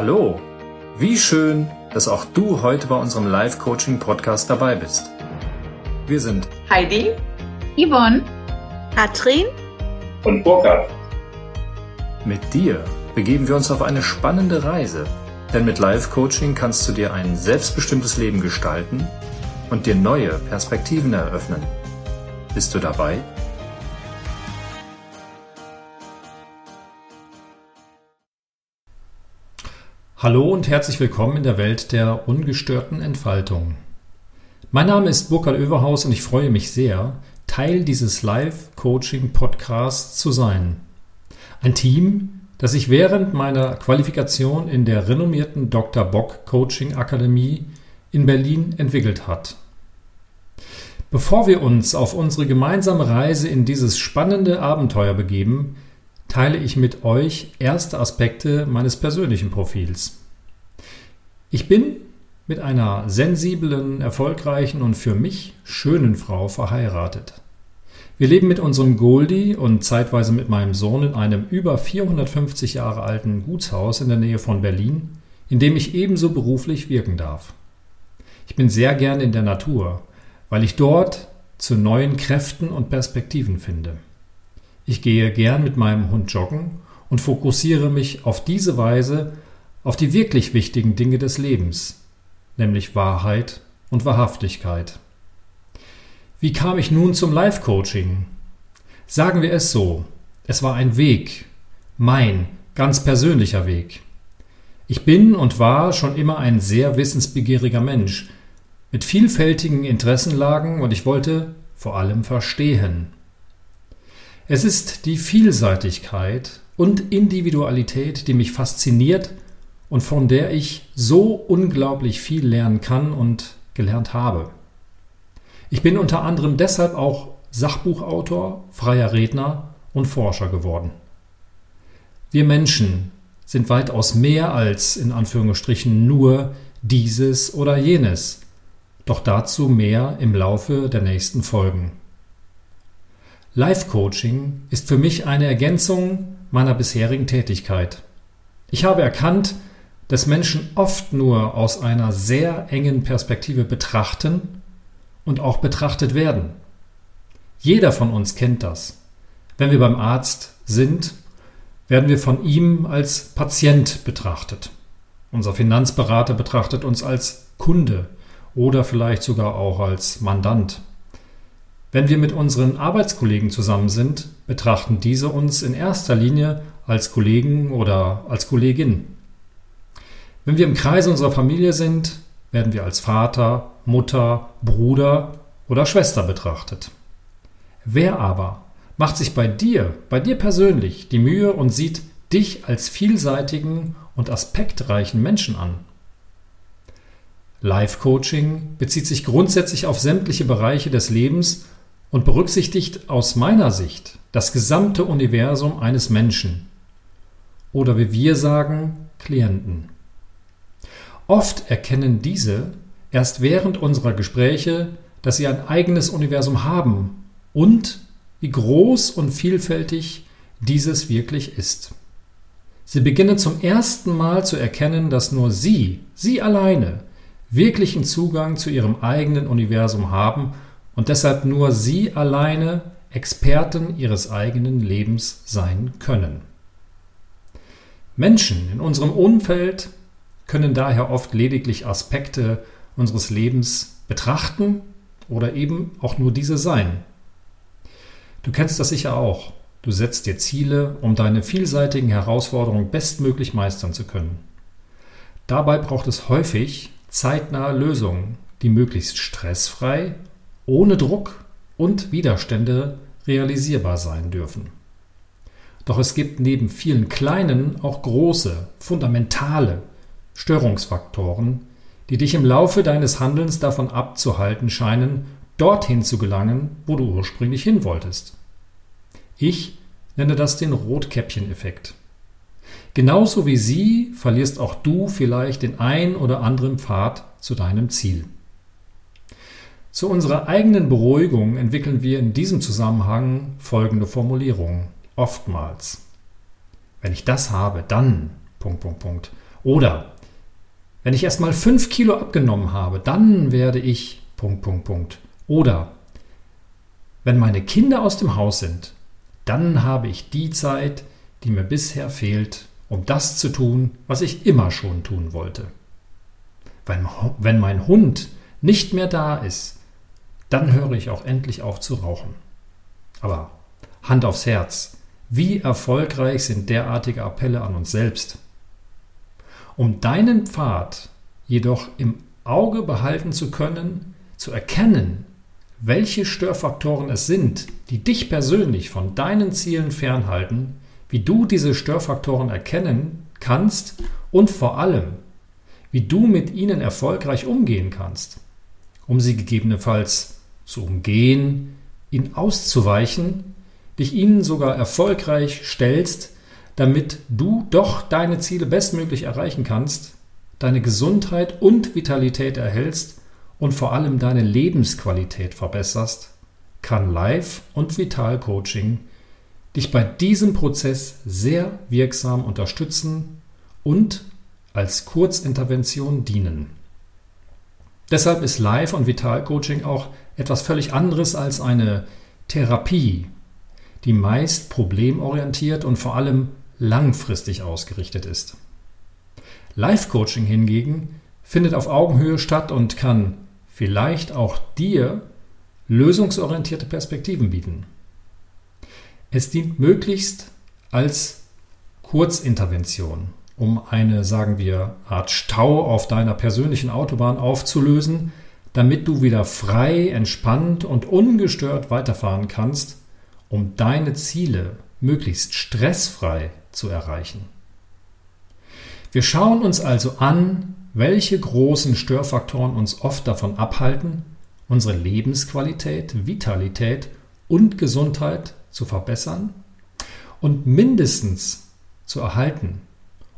Hallo, wie schön, dass auch du heute bei unserem Live-Coaching-Podcast dabei bist. Wir sind Heidi, Yvonne, Katrin und Burkhard. Mit dir begeben wir uns auf eine spannende Reise, denn mit Live-Coaching kannst du dir ein selbstbestimmtes Leben gestalten und dir neue Perspektiven eröffnen. Bist du dabei? Hallo und herzlich willkommen in der Welt der ungestörten Entfaltung. Mein Name ist Burkhard Överhaus und ich freue mich sehr, Teil dieses Live-Coaching-Podcasts zu sein. Ein Team, das sich während meiner Qualifikation in der renommierten Dr. Bock Coaching Akademie in Berlin entwickelt hat. Bevor wir uns auf unsere gemeinsame Reise in dieses spannende Abenteuer begeben, teile ich mit euch erste Aspekte meines persönlichen Profils. Ich bin mit einer sensiblen, erfolgreichen und für mich schönen Frau verheiratet. Wir leben mit unserem Goldie und zeitweise mit meinem Sohn in einem über 450 Jahre alten Gutshaus in der Nähe von Berlin, in dem ich ebenso beruflich wirken darf. Ich bin sehr gern in der Natur, weil ich dort zu neuen Kräften und Perspektiven finde. Ich gehe gern mit meinem Hund joggen und fokussiere mich auf diese Weise auf die wirklich wichtigen Dinge des Lebens, nämlich Wahrheit und Wahrhaftigkeit. Wie kam ich nun zum Life-Coaching? Sagen wir es so, es war ein Weg, mein ganz persönlicher Weg. Ich bin und war schon immer ein sehr wissensbegieriger Mensch, mit vielfältigen Interessenlagen und ich wollte vor allem verstehen. Es ist die Vielseitigkeit und Individualität, die mich fasziniert und von der ich so unglaublich viel lernen kann und gelernt habe. Ich bin unter anderem deshalb auch Sachbuchautor, freier Redner und Forscher geworden. Wir Menschen sind weitaus mehr als in Anführungsstrichen nur dieses oder jenes, doch dazu mehr im Laufe der nächsten Folgen. Life Coaching ist für mich eine Ergänzung meiner bisherigen Tätigkeit. Ich habe erkannt, dass Menschen oft nur aus einer sehr engen Perspektive betrachten und auch betrachtet werden. Jeder von uns kennt das. Wenn wir beim Arzt sind, werden wir von ihm als Patient betrachtet. Unser Finanzberater betrachtet uns als Kunde oder vielleicht sogar auch als Mandant. Wenn wir mit unseren Arbeitskollegen zusammen sind, betrachten diese uns in erster Linie als Kollegen oder als Kollegin. Wenn wir im Kreise unserer Familie sind, werden wir als Vater, Mutter, Bruder oder Schwester betrachtet. Wer aber macht sich bei dir, bei dir persönlich, die Mühe und sieht dich als vielseitigen und aspektreichen Menschen an? Life Coaching bezieht sich grundsätzlich auf sämtliche Bereiche des Lebens und berücksichtigt aus meiner Sicht das gesamte Universum eines Menschen oder wie wir sagen, Klienten. Oft erkennen diese erst während unserer Gespräche, dass sie ein eigenes Universum haben und wie groß und vielfältig dieses wirklich ist. Sie beginnen zum ersten Mal zu erkennen, dass nur sie, sie alleine, wirklichen Zugang zu ihrem eigenen Universum haben und deshalb nur sie alleine Experten ihres eigenen Lebens sein können. Menschen in unserem Umfeld können daher oft lediglich Aspekte unseres Lebens betrachten oder eben auch nur diese sein. Du kennst das sicher auch. Du setzt dir Ziele, um deine vielseitigen Herausforderungen bestmöglich meistern zu können. Dabei braucht es häufig zeitnahe Lösungen, die möglichst stressfrei ohne Druck und Widerstände realisierbar sein dürfen. Doch es gibt neben vielen kleinen auch große, fundamentale Störungsfaktoren, die dich im Laufe deines Handelns davon abzuhalten scheinen, dorthin zu gelangen, wo du ursprünglich hin wolltest. Ich nenne das den Rotkäppchen-Effekt. Genauso wie sie verlierst auch du vielleicht den ein oder anderen Pfad zu deinem Ziel. Zu unserer eigenen Beruhigung entwickeln wir in diesem Zusammenhang folgende Formulierung. Oftmals. Wenn ich das habe, dann. Punkt, Punkt, Punkt. Oder wenn ich erst mal 5 Kilo abgenommen habe, dann werde ich. Punkt, Punkt, Punkt. Oder wenn meine Kinder aus dem Haus sind, dann habe ich die Zeit, die mir bisher fehlt, um das zu tun, was ich immer schon tun wollte. Wenn, wenn mein Hund nicht mehr da ist, dann höre ich auch endlich auf zu rauchen. Aber Hand aufs Herz, wie erfolgreich sind derartige Appelle an uns selbst? Um deinen Pfad jedoch im Auge behalten zu können, zu erkennen, welche Störfaktoren es sind, die dich persönlich von deinen Zielen fernhalten, wie du diese Störfaktoren erkennen kannst und vor allem, wie du mit ihnen erfolgreich umgehen kannst, um sie gegebenenfalls zu umgehen, ihnen auszuweichen, dich ihnen sogar erfolgreich stellst, damit du doch deine Ziele bestmöglich erreichen kannst, deine Gesundheit und Vitalität erhältst und vor allem deine Lebensqualität verbesserst, kann Live- und Vital-Coaching dich bei diesem Prozess sehr wirksam unterstützen und als Kurzintervention dienen. Deshalb ist Live- und Vital-Coaching auch etwas völlig anderes als eine Therapie, die meist problemorientiert und vor allem langfristig ausgerichtet ist. Live-Coaching hingegen findet auf Augenhöhe statt und kann vielleicht auch dir lösungsorientierte Perspektiven bieten. Es dient möglichst als Kurzintervention, um eine, sagen wir, Art Stau auf deiner persönlichen Autobahn aufzulösen, damit du wieder frei, entspannt und ungestört weiterfahren kannst, um deine Ziele möglichst stressfrei zu erreichen. Wir schauen uns also an, welche großen Störfaktoren uns oft davon abhalten, unsere Lebensqualität, Vitalität und Gesundheit zu verbessern und mindestens zu erhalten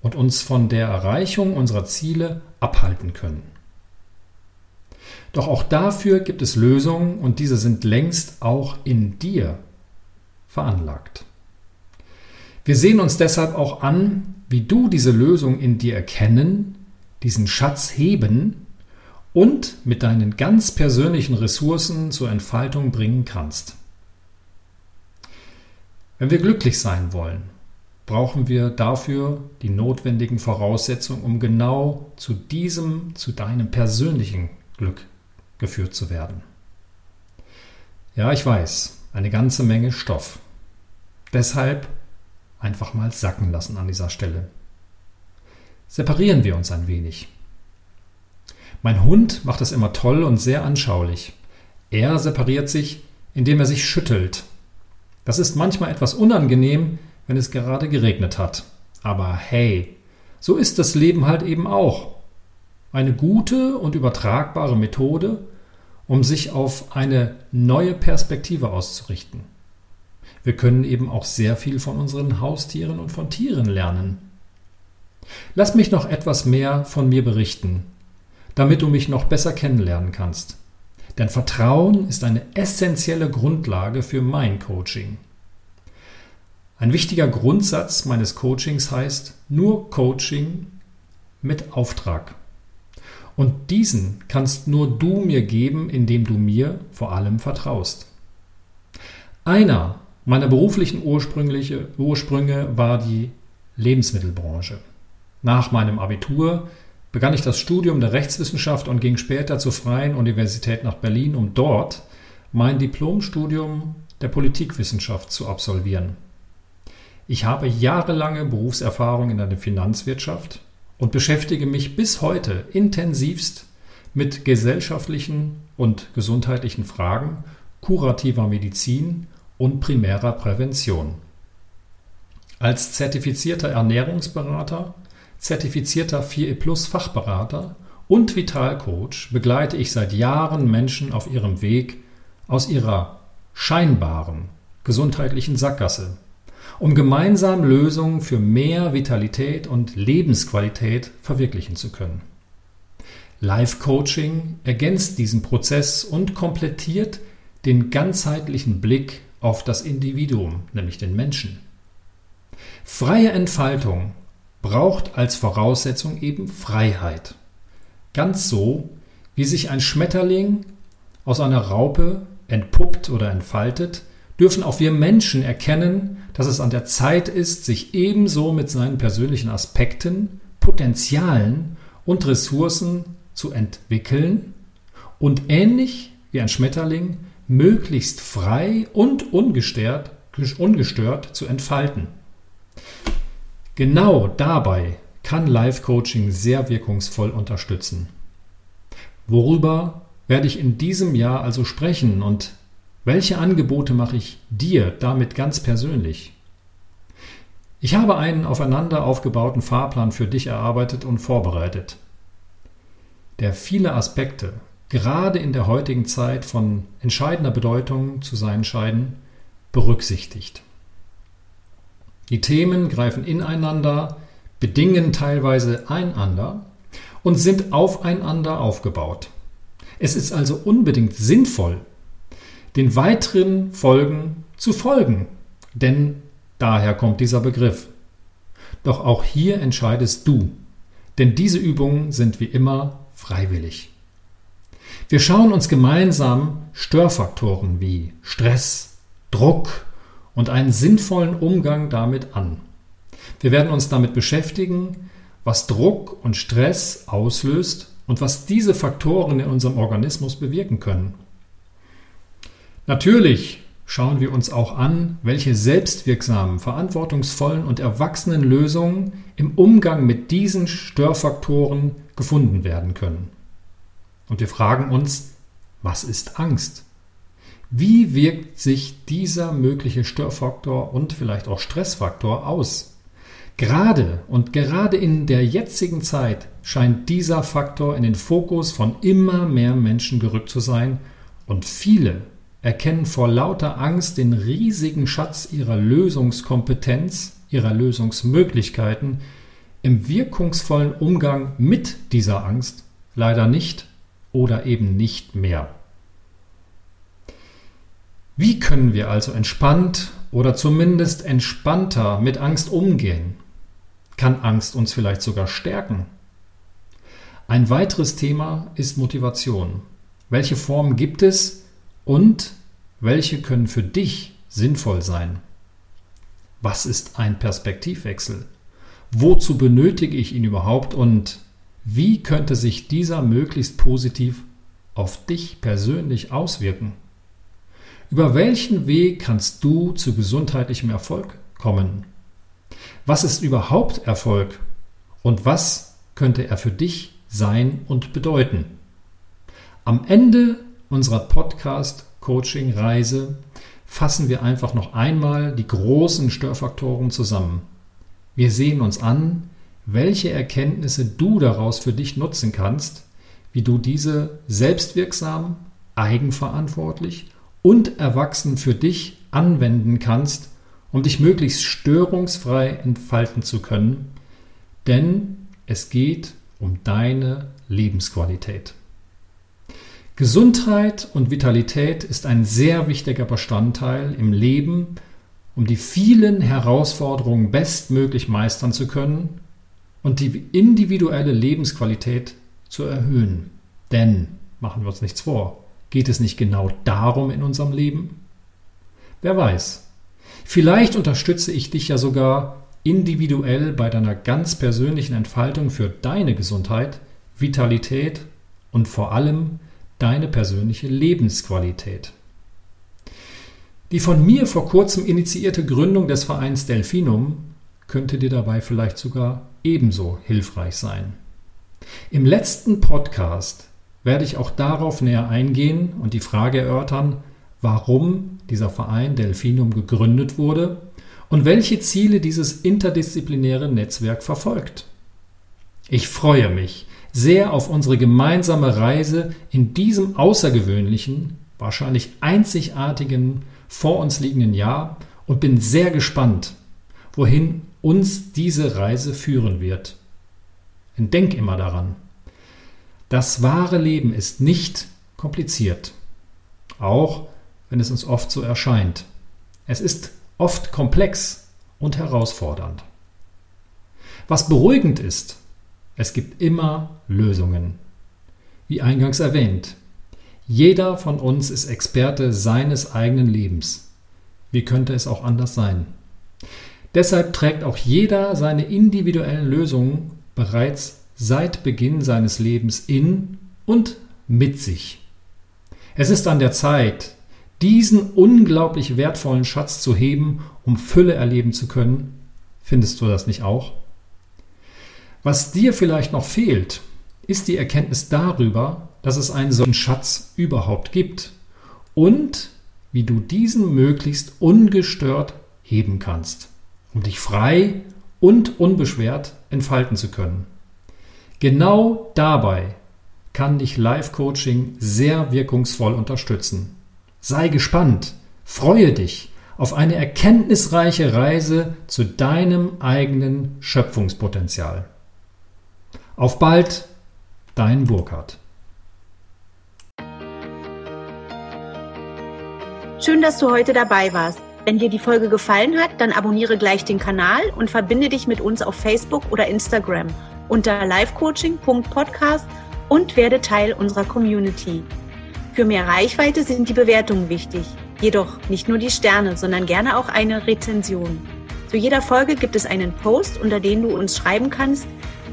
und uns von der Erreichung unserer Ziele abhalten können. Doch auch dafür gibt es Lösungen und diese sind längst auch in dir veranlagt. Wir sehen uns deshalb auch an, wie du diese Lösung in dir erkennen, diesen Schatz heben und mit deinen ganz persönlichen Ressourcen zur Entfaltung bringen kannst. Wenn wir glücklich sein wollen, brauchen wir dafür die notwendigen Voraussetzungen, um genau zu diesem, zu deinem persönlichen Glück geführt zu werden. Ja, ich weiß, eine ganze Menge Stoff. Deshalb einfach mal sacken lassen an dieser Stelle. Separieren wir uns ein wenig. Mein Hund macht das immer toll und sehr anschaulich. Er separiert sich, indem er sich schüttelt. Das ist manchmal etwas unangenehm, wenn es gerade geregnet hat. Aber hey, so ist das Leben halt eben auch. Eine gute und übertragbare Methode, um sich auf eine neue Perspektive auszurichten. Wir können eben auch sehr viel von unseren Haustieren und von Tieren lernen. Lass mich noch etwas mehr von mir berichten, damit du mich noch besser kennenlernen kannst. Denn Vertrauen ist eine essentielle Grundlage für mein Coaching. Ein wichtiger Grundsatz meines Coachings heißt nur Coaching mit Auftrag. Und diesen kannst nur du mir geben, indem du mir vor allem vertraust. Einer meiner beruflichen Ursprünge war die Lebensmittelbranche. Nach meinem Abitur begann ich das Studium der Rechtswissenschaft und ging später zur Freien Universität nach Berlin, um dort mein Diplomstudium der Politikwissenschaft zu absolvieren. Ich habe jahrelange Berufserfahrung in der Finanzwirtschaft und beschäftige mich bis heute intensivst mit gesellschaftlichen und gesundheitlichen Fragen kurativer Medizin und primärer Prävention. Als zertifizierter Ernährungsberater, zertifizierter 4E Plus Fachberater und Vitalcoach begleite ich seit Jahren Menschen auf ihrem Weg aus ihrer scheinbaren gesundheitlichen Sackgasse um gemeinsam Lösungen für mehr Vitalität und Lebensqualität verwirklichen zu können. Life Coaching ergänzt diesen Prozess und komplettiert den ganzheitlichen Blick auf das Individuum, nämlich den Menschen. Freie Entfaltung braucht als Voraussetzung eben Freiheit. Ganz so, wie sich ein Schmetterling aus einer Raupe entpuppt oder entfaltet, dürfen auch wir Menschen erkennen, dass es an der Zeit ist, sich ebenso mit seinen persönlichen Aspekten, Potenzialen und Ressourcen zu entwickeln und ähnlich wie ein Schmetterling möglichst frei und ungestört, ungestört zu entfalten. Genau dabei kann Life-Coaching sehr wirkungsvoll unterstützen. Worüber werde ich in diesem Jahr also sprechen und welche Angebote mache ich dir damit ganz persönlich? Ich habe einen aufeinander aufgebauten Fahrplan für dich erarbeitet und vorbereitet, der viele Aspekte, gerade in der heutigen Zeit von entscheidender Bedeutung zu sein scheinen, berücksichtigt. Die Themen greifen ineinander, bedingen teilweise einander und sind aufeinander aufgebaut. Es ist also unbedingt sinnvoll, den weiteren Folgen zu folgen, denn daher kommt dieser Begriff. Doch auch hier entscheidest du, denn diese Übungen sind wie immer freiwillig. Wir schauen uns gemeinsam Störfaktoren wie Stress, Druck und einen sinnvollen Umgang damit an. Wir werden uns damit beschäftigen, was Druck und Stress auslöst und was diese Faktoren in unserem Organismus bewirken können. Natürlich schauen wir uns auch an, welche selbstwirksamen, verantwortungsvollen und erwachsenen Lösungen im Umgang mit diesen Störfaktoren gefunden werden können. Und wir fragen uns, was ist Angst? Wie wirkt sich dieser mögliche Störfaktor und vielleicht auch Stressfaktor aus? Gerade und gerade in der jetzigen Zeit scheint dieser Faktor in den Fokus von immer mehr Menschen gerückt zu sein und viele erkennen vor lauter Angst den riesigen Schatz ihrer Lösungskompetenz, ihrer Lösungsmöglichkeiten im wirkungsvollen Umgang mit dieser Angst leider nicht oder eben nicht mehr. Wie können wir also entspannt oder zumindest entspannter mit Angst umgehen? Kann Angst uns vielleicht sogar stärken? Ein weiteres Thema ist Motivation. Welche Formen gibt es und welche können für dich sinnvoll sein? Was ist ein Perspektivwechsel? Wozu benötige ich ihn überhaupt und wie könnte sich dieser möglichst positiv auf dich persönlich auswirken? Über welchen Weg kannst du zu gesundheitlichem Erfolg kommen? Was ist überhaupt Erfolg und was könnte er für dich sein und bedeuten? Am Ende unserer Podcast-Coaching-Reise fassen wir einfach noch einmal die großen Störfaktoren zusammen. Wir sehen uns an, welche Erkenntnisse du daraus für dich nutzen kannst, wie du diese selbstwirksam, eigenverantwortlich und erwachsen für dich anwenden kannst, um dich möglichst störungsfrei entfalten zu können, denn es geht um deine Lebensqualität. Gesundheit und Vitalität ist ein sehr wichtiger Bestandteil im Leben, um die vielen Herausforderungen bestmöglich meistern zu können und die individuelle Lebensqualität zu erhöhen. Denn, machen wir uns nichts vor, geht es nicht genau darum in unserem Leben? Wer weiß, Vielleicht unterstütze ich dich ja sogar individuell bei deiner ganz persönlichen Entfaltung für deine Gesundheit, Vitalität und vor allem deine persönliche Lebensqualität. Die von mir vor kurzem initiierte Gründung des Vereins Delphinum könnte dir dabei vielleicht sogar ebenso hilfreich sein. Im letzten Podcast werde ich auch darauf näher eingehen und die Frage erörtern, warum dieser Verein Delphinum gegründet wurde und welche Ziele dieses interdisziplinäre Netzwerk verfolgt. Ich freue mich sehr auf unsere gemeinsame Reise in diesem außergewöhnlichen, wahrscheinlich einzigartigen, vor uns liegenden Jahr und bin sehr gespannt, wohin uns diese Reise führen wird. Und denk immer daran, das wahre Leben ist nicht kompliziert. Auch wenn es uns oft so erscheint. Es ist oft komplex und herausfordernd. Was beruhigend ist, es gibt immer Lösungen. Wie eingangs erwähnt, jeder von uns ist Experte seines eigenen Lebens. Wie könnte es auch anders sein? Deshalb trägt auch jeder seine individuellen Lösungen bereits seit Beginn seines Lebens in und mit sich. Es ist an der Zeit, diesen unglaublich wertvollen Schatz zu heben, um Fülle erleben zu können. Findest du das nicht auch? Was dir vielleicht noch fehlt, ist die Erkenntnis darüber, dass es einen solchen Schatz überhaupt gibt und wie du diesen möglichst ungestört heben kannst, um dich frei und unbeschwert entfalten zu können. Genau dabei kann dich Live-Coaching sehr wirkungsvoll unterstützen. Sei gespannt, freue dich auf eine erkenntnisreiche Reise zu deinem eigenen Schöpfungspotenzial. Auf bald, dein Burkhard. Schön, dass du heute dabei warst. Wenn dir die Folge gefallen hat, dann abonniere gleich den Kanal und verbinde dich mit uns auf Facebook oder Instagram unter livecoaching.podcast und werde Teil unserer Community. Für mehr Reichweite sind die Bewertungen wichtig. Jedoch nicht nur die Sterne, sondern gerne auch eine Rezension. Zu jeder Folge gibt es einen Post, unter dem du uns schreiben kannst,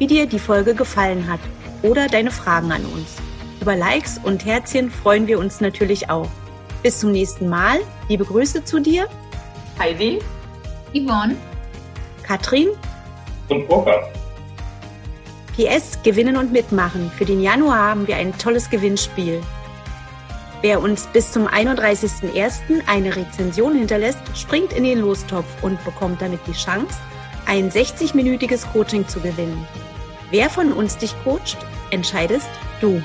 wie dir die Folge gefallen hat oder deine Fragen an uns. Über Likes und Herzchen freuen wir uns natürlich auch. Bis zum nächsten Mal. Liebe Grüße zu dir. Heidi. Yvonne. Katrin. Und Burkhard. PS, gewinnen und mitmachen. Für den Januar haben wir ein tolles Gewinnspiel. Wer uns bis zum 31.01. eine Rezension hinterlässt, springt in den Lostopf und bekommt damit die Chance, ein 60-minütiges Coaching zu gewinnen. Wer von uns dich coacht, entscheidest du.